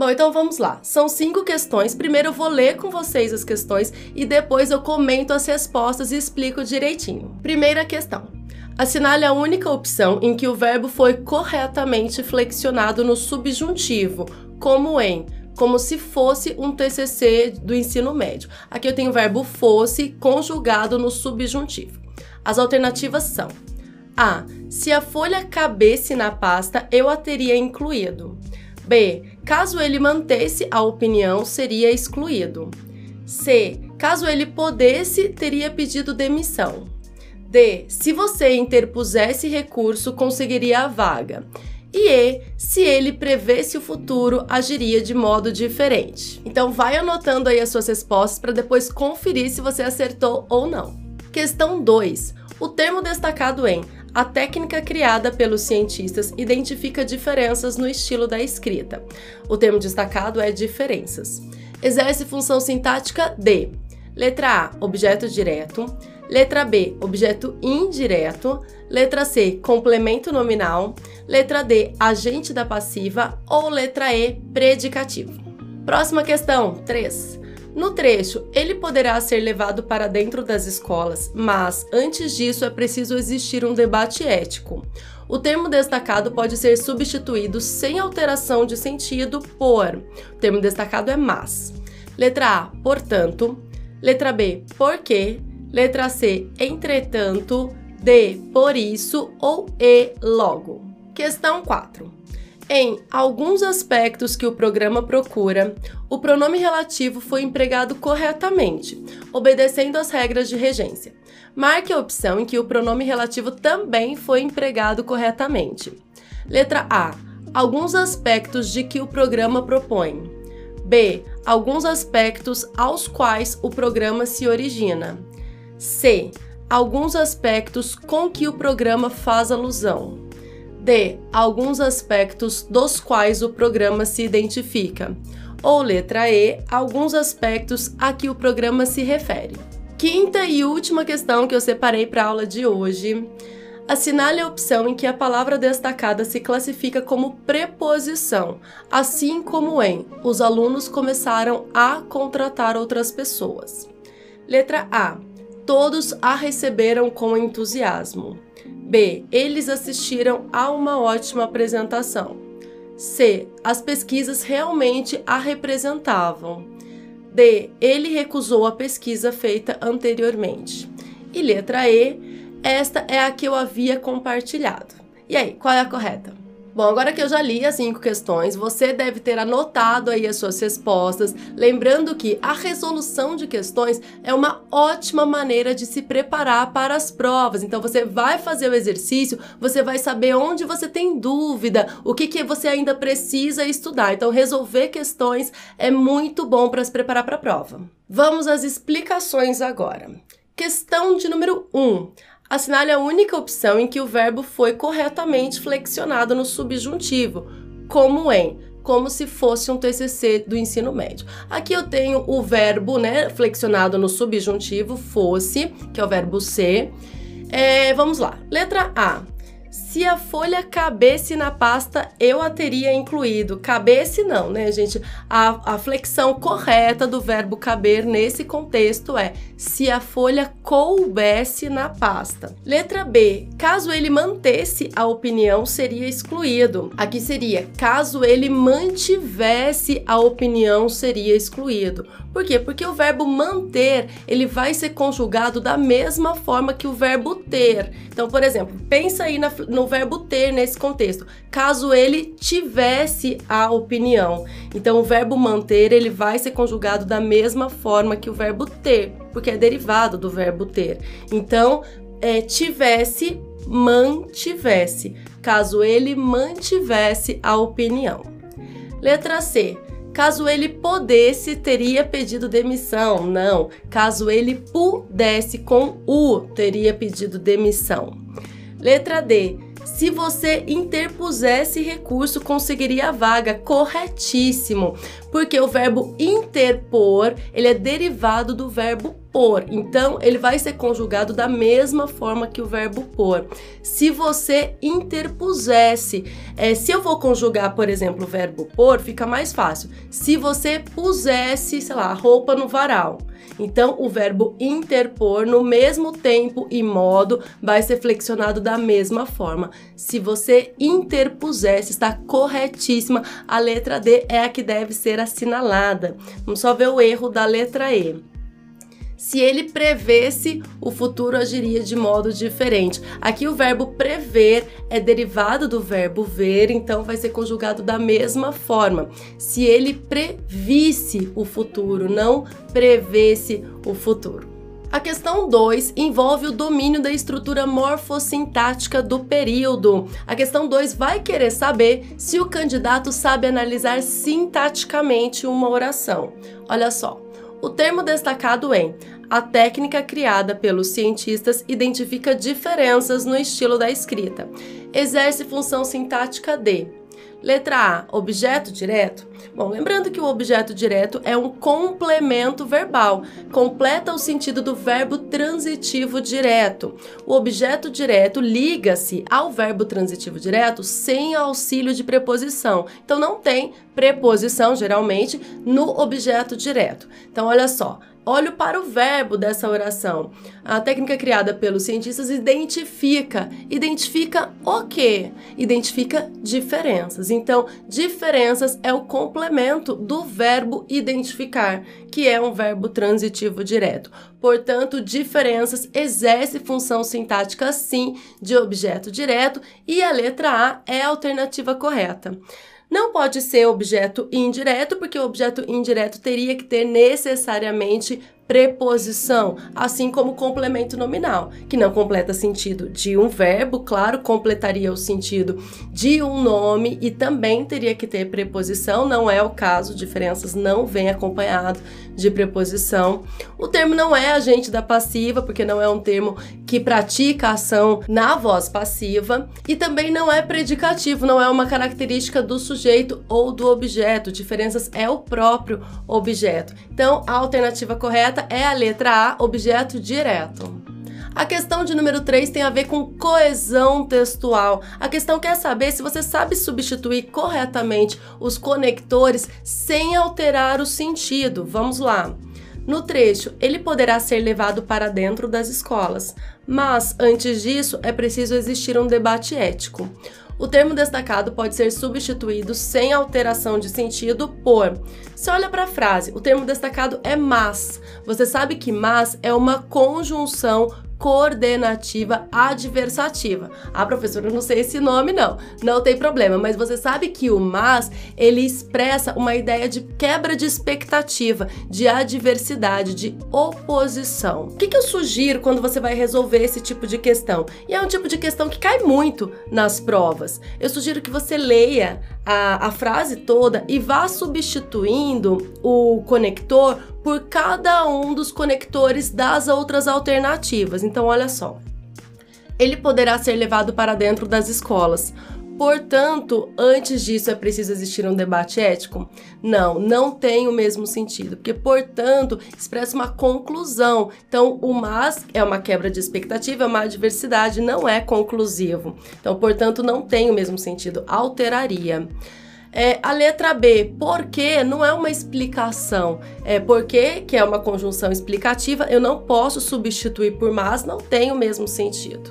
Bom, então vamos lá. São cinco questões. Primeiro eu vou ler com vocês as questões e depois eu comento as respostas e explico direitinho. Primeira questão. Assinale a única opção em que o verbo foi corretamente flexionado no subjuntivo, como em como se fosse um TCC do ensino médio. Aqui eu tenho o verbo fosse conjugado no subjuntivo. As alternativas são: A. Se a folha cabesse na pasta, eu a teria incluído. B. Caso ele mantesse a opinião, seria excluído. C. Caso ele pudesse, teria pedido demissão. D. Se você interpusesse recurso, conseguiria a vaga. E E. Se ele prevesse o futuro, agiria de modo diferente. Então vai anotando aí as suas respostas para depois conferir se você acertou ou não. Questão 2. O termo destacado em a técnica criada pelos cientistas identifica diferenças no estilo da escrita. O termo destacado é diferenças. Exerce função sintática de letra A, objeto direto, letra B, objeto indireto, letra C, complemento nominal, letra D, agente da passiva ou letra E, predicativo. Próxima questão, 3. No trecho, ele poderá ser levado para dentro das escolas, mas antes disso é preciso existir um debate ético. O termo destacado pode ser substituído sem alteração de sentido por. O termo destacado é mas. Letra A, portanto. Letra B, porque. Letra C, entretanto. D, por isso ou E, logo. Questão 4. Em alguns aspectos que o programa procura, o pronome relativo foi empregado corretamente, obedecendo às regras de regência. Marque a opção em que o pronome relativo também foi empregado corretamente. Letra A. Alguns aspectos de que o programa propõe. B. Alguns aspectos aos quais o programa se origina. C. Alguns aspectos com que o programa faz alusão. D. Alguns aspectos dos quais o programa se identifica. Ou letra E. Alguns aspectos a que o programa se refere. Quinta e última questão que eu separei para a aula de hoje. Assinale a opção em que a palavra destacada se classifica como preposição, assim como em os alunos começaram a contratar outras pessoas. Letra A. Todos a receberam com entusiasmo. B. Eles assistiram a uma ótima apresentação. C. As pesquisas realmente a representavam. D. Ele recusou a pesquisa feita anteriormente. E letra E. Esta é a que eu havia compartilhado. E aí, qual é a correta? Bom, agora que eu já li as cinco questões, você deve ter anotado aí as suas respostas, lembrando que a resolução de questões é uma ótima maneira de se preparar para as provas. Então você vai fazer o exercício, você vai saber onde você tem dúvida, o que, que você ainda precisa estudar. Então resolver questões é muito bom para se preparar para a prova. Vamos às explicações agora. Questão de número 1. Um, assinale a única opção em que o verbo foi corretamente flexionado no subjuntivo, como em, como se fosse um TCC do ensino médio. Aqui eu tenho o verbo, né, flexionado no subjuntivo, fosse, que é o verbo ser. É, vamos lá. Letra A. Se a folha cabesse na pasta, eu a teria incluído. Cabesse não, né, gente? A, a flexão correta do verbo caber nesse contexto é se a folha coubesse na pasta. Letra B. Caso ele mantesse a opinião, seria excluído. Aqui seria caso ele mantivesse a opinião, seria excluído. Por quê? Porque o verbo manter, ele vai ser conjugado da mesma forma que o verbo ter. Então, por exemplo, pensa aí na, no verbo ter nesse contexto. Caso ele tivesse a opinião. Então, o verbo manter, ele vai ser conjugado da mesma forma que o verbo ter, porque é derivado do verbo ter. Então, é, tivesse, mantivesse. caso ele mantivesse a opinião. Letra C. Caso ele pudesse, teria pedido demissão. Não. Caso ele pudesse, com U, teria pedido demissão. Letra D. Se você interpusesse recurso, conseguiria a vaga. Corretíssimo. Porque o verbo interpor, ele é derivado do verbo por. Então, ele vai ser conjugado da mesma forma que o verbo por. Se você interpusesse, é, se eu vou conjugar, por exemplo, o verbo por, fica mais fácil. Se você pusesse, sei lá, roupa no varal. Então, o verbo interpor, no mesmo tempo e modo, vai ser flexionado da mesma forma. Se você interpusesse, está corretíssima. A letra D é a que deve ser assinalada. Vamos só ver o erro da letra E se ele prevesse, o futuro agiria de modo diferente. Aqui o verbo prever é derivado do verbo ver, então vai ser conjugado da mesma forma. Se ele previsse o futuro, não prevesse o futuro. A questão 2 envolve o domínio da estrutura morfossintática do período. A questão 2 vai querer saber se o candidato sabe analisar sintaticamente uma oração. Olha só. O termo destacado em a técnica criada pelos cientistas identifica diferenças no estilo da escrita. Exerce função sintática de Letra A, objeto direto. Bom, lembrando que o objeto direto é um complemento verbal, completa o sentido do verbo transitivo direto. O objeto direto liga-se ao verbo transitivo direto sem auxílio de preposição. Então não tem preposição geralmente no objeto direto. Então olha só, Olho para o verbo dessa oração. A técnica criada pelos cientistas identifica. Identifica o quê? Identifica diferenças. Então, diferenças é o complemento do verbo identificar, que é um verbo transitivo direto. Portanto, diferenças exerce função sintática sim de objeto direto e a letra A é a alternativa correta. Não pode ser objeto indireto, porque o objeto indireto teria que ter necessariamente preposição, assim como complemento nominal, que não completa sentido de um verbo, claro, completaria o sentido de um nome e também teria que ter preposição, não é o caso, diferenças não vêm acompanhado de preposição. O termo não é agente da passiva, porque não é um termo que pratica ação na voz passiva, e também não é predicativo, não é uma característica do sujeito ou do objeto. Diferenças é o próprio objeto. Então, a alternativa correta é a letra A, objeto direto. A questão de número 3 tem a ver com coesão textual. A questão quer saber se você sabe substituir corretamente os conectores sem alterar o sentido. Vamos lá. No trecho, ele poderá ser levado para dentro das escolas, mas antes disso é preciso existir um debate ético. O termo destacado pode ser substituído sem alteração de sentido por. Se olha para a frase, o termo destacado é mas. Você sabe que mas é uma conjunção coordenativa adversativa. Ah, professora, eu não sei esse nome não. Não tem problema, mas você sabe que o mas, ele expressa uma ideia de quebra de expectativa, de adversidade, de oposição. O que, que eu sugiro quando você vai resolver esse tipo de questão? E é um tipo de questão que cai muito nas provas. Eu sugiro que você leia a, a frase toda e vá substituindo o conector por cada um dos conectores das outras alternativas. Então, olha só. Ele poderá ser levado para dentro das escolas. Portanto, antes disso é preciso existir um debate ético? Não, não tem o mesmo sentido, porque portanto expressa uma conclusão. Então, o mas é uma quebra de expectativa, é uma adversidade, não é conclusivo. Então, portanto, não tem o mesmo sentido, alteraria. É, a letra B, porque não é uma explicação. É porque, que é uma conjunção explicativa, eu não posso substituir por mas, não tem o mesmo sentido.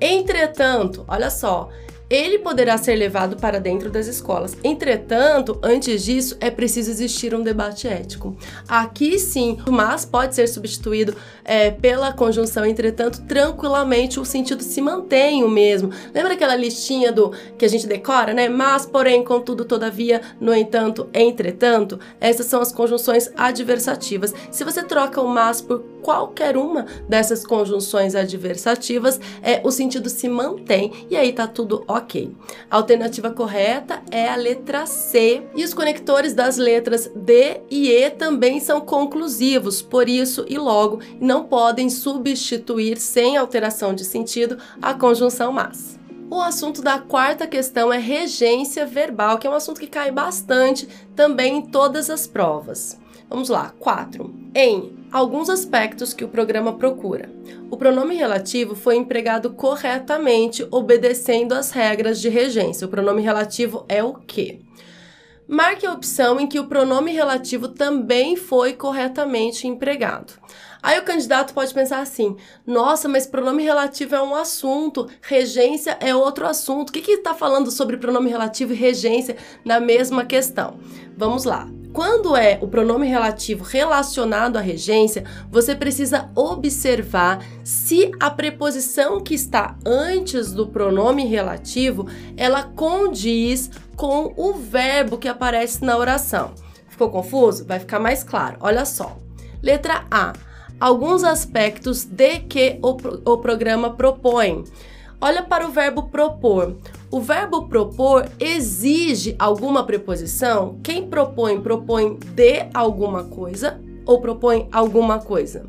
Entretanto, olha só, ele poderá ser levado para dentro das escolas. Entretanto, antes disso, é preciso existir um debate ético. Aqui sim, mas pode ser substituído é, pela conjunção entretanto, tranquilamente o sentido se mantém o mesmo. Lembra aquela listinha do que a gente decora, né? Mas, porém, contudo, todavia, no entanto, entretanto, essas são as conjunções adversativas. Se você troca o mas por qualquer uma dessas conjunções adversativas, é, o sentido se mantém e aí tá tudo ok Ok. A alternativa correta é a letra C. E os conectores das letras D e E também são conclusivos, por isso e logo não podem substituir sem alteração de sentido a conjunção mas. O assunto da quarta questão é regência verbal, que é um assunto que cai bastante também em todas as provas. Vamos lá, 4. Em alguns aspectos que o programa procura. O pronome relativo foi empregado corretamente, obedecendo às regras de regência. O pronome relativo é o quê? Marque a opção em que o pronome relativo também foi corretamente empregado. Aí o candidato pode pensar assim: nossa, mas pronome relativo é um assunto, regência é outro assunto. O que está falando sobre pronome relativo e regência na mesma questão? Vamos lá. Quando é o pronome relativo relacionado à regência, você precisa observar se a preposição que está antes do pronome relativo, ela condiz com o verbo que aparece na oração. Ficou confuso? Vai ficar mais claro. Olha só. Letra A alguns aspectos de que o, o programa propõe. Olha para o verbo propor. O verbo propor exige alguma preposição? Quem propõe, propõe de alguma coisa ou propõe alguma coisa?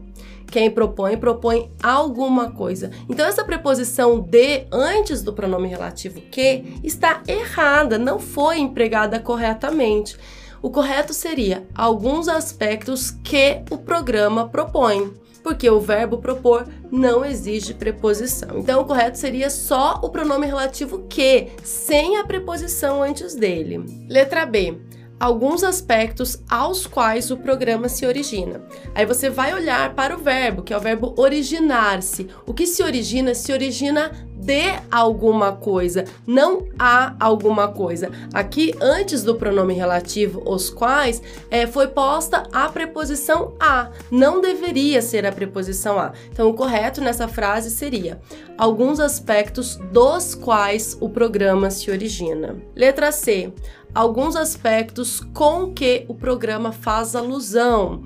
Quem propõe, propõe alguma coisa. Então, essa preposição de antes do pronome relativo que está errada, não foi empregada corretamente. O correto seria alguns aspectos que o programa propõe, porque o verbo propor não exige preposição. Então, o correto seria só o pronome relativo que, sem a preposição antes dele. Letra B alguns aspectos aos quais o programa se origina. Aí você vai olhar para o verbo, que é o verbo originar-se. O que se origina? Se origina de alguma coisa, não há alguma coisa. Aqui, antes do pronome relativo, os quais, é, foi posta a preposição a. Não deveria ser a preposição a. Então, o correto nessa frase seria alguns aspectos dos quais o programa se origina. Letra C alguns aspectos com que o programa faz alusão.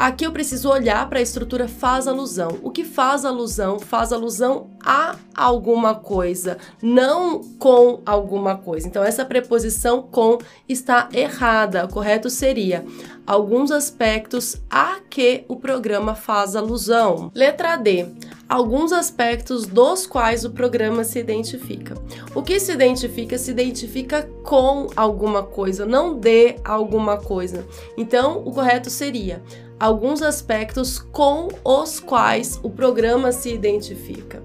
Aqui eu preciso olhar para a estrutura faz alusão. O que faz alusão? Faz alusão a alguma coisa, não com alguma coisa. Então, essa preposição com está errada. O correto seria alguns aspectos a que o programa faz alusão. Letra D alguns aspectos dos quais o programa se identifica. O que se identifica se identifica com alguma coisa, não de alguma coisa. Então, o correto seria alguns aspectos com os quais o programa se identifica.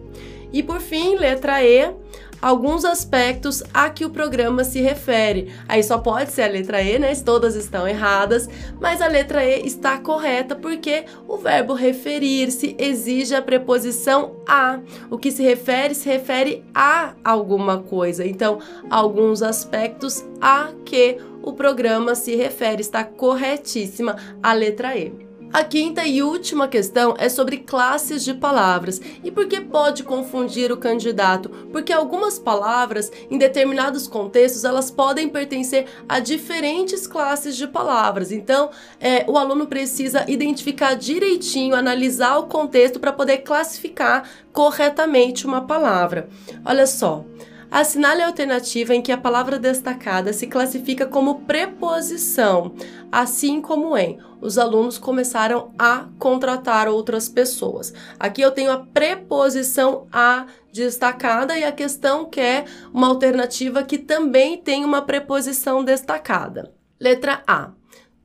E por fim, letra E, alguns aspectos a que o programa se refere. Aí só pode ser a letra E, né? Todas estão erradas, mas a letra E está correta porque o verbo referir-se exige a preposição a. O que se refere se refere a alguma coisa. Então, alguns aspectos a que o programa se refere está corretíssima a letra E. A quinta e última questão é sobre classes de palavras. E por que pode confundir o candidato? Porque algumas palavras, em determinados contextos, elas podem pertencer a diferentes classes de palavras. Então, é, o aluno precisa identificar direitinho, analisar o contexto para poder classificar corretamente uma palavra. Olha só. Assinale a alternativa em que a palavra destacada se classifica como preposição, assim como em os alunos começaram a contratar outras pessoas. Aqui eu tenho a preposição a destacada e a questão que é uma alternativa que também tem uma preposição destacada. Letra A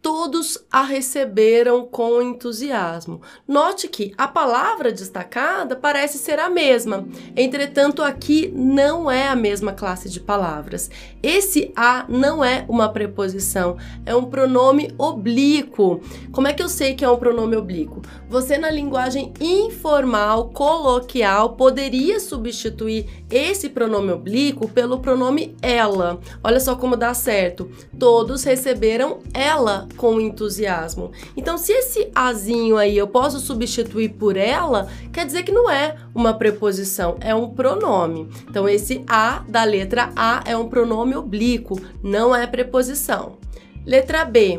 todos a receberam com entusiasmo. Note que a palavra destacada parece ser a mesma, entretanto, aqui não é a mesma classe de palavras. Esse a não é uma preposição, é um pronome oblíquo. Como é que eu sei que é um pronome oblíquo? Você, na linguagem informal, coloquial, poderia substituir esse pronome oblíquo pelo pronome ela. Olha só como dá certo. Todos receberam ela com entusiasmo. Então, se esse azinho aí eu posso substituir por ela, quer dizer que não é uma preposição, é um pronome. Então, esse a da letra A é um pronome oblíquo, não é preposição. Letra B.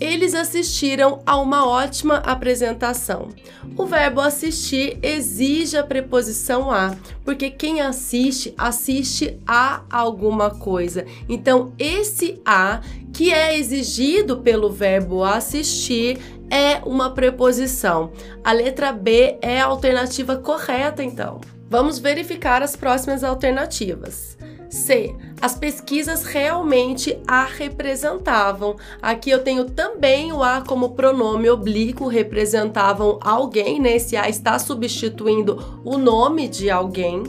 Eles assistiram a uma ótima apresentação. O verbo assistir exige a preposição a, porque quem assiste, assiste a alguma coisa. Então, esse a que é exigido pelo verbo assistir é uma preposição. A letra B é a alternativa correta, então. Vamos verificar as próximas alternativas. C. As pesquisas realmente a representavam. Aqui eu tenho também o a como pronome oblíquo, representavam alguém, né? Esse a está substituindo o nome de alguém.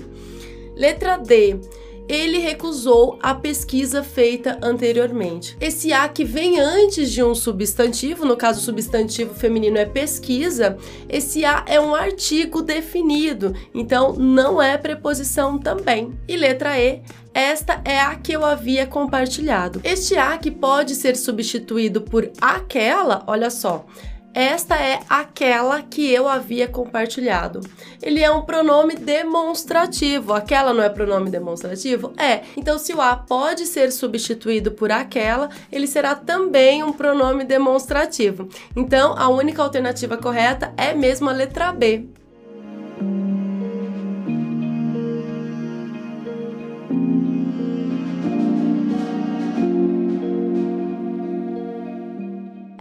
Letra D ele recusou a pesquisa feita anteriormente. Esse a que vem antes de um substantivo, no caso o substantivo feminino é pesquisa, esse a é um artigo definido, então não é preposição também. E letra E esta é a que eu havia compartilhado. Este a que pode ser substituído por aquela, olha só, esta é aquela que eu havia compartilhado. Ele é um pronome demonstrativo. Aquela não é pronome demonstrativo? É. Então, se o a pode ser substituído por aquela, ele será também um pronome demonstrativo. Então, a única alternativa correta é mesmo a letra B.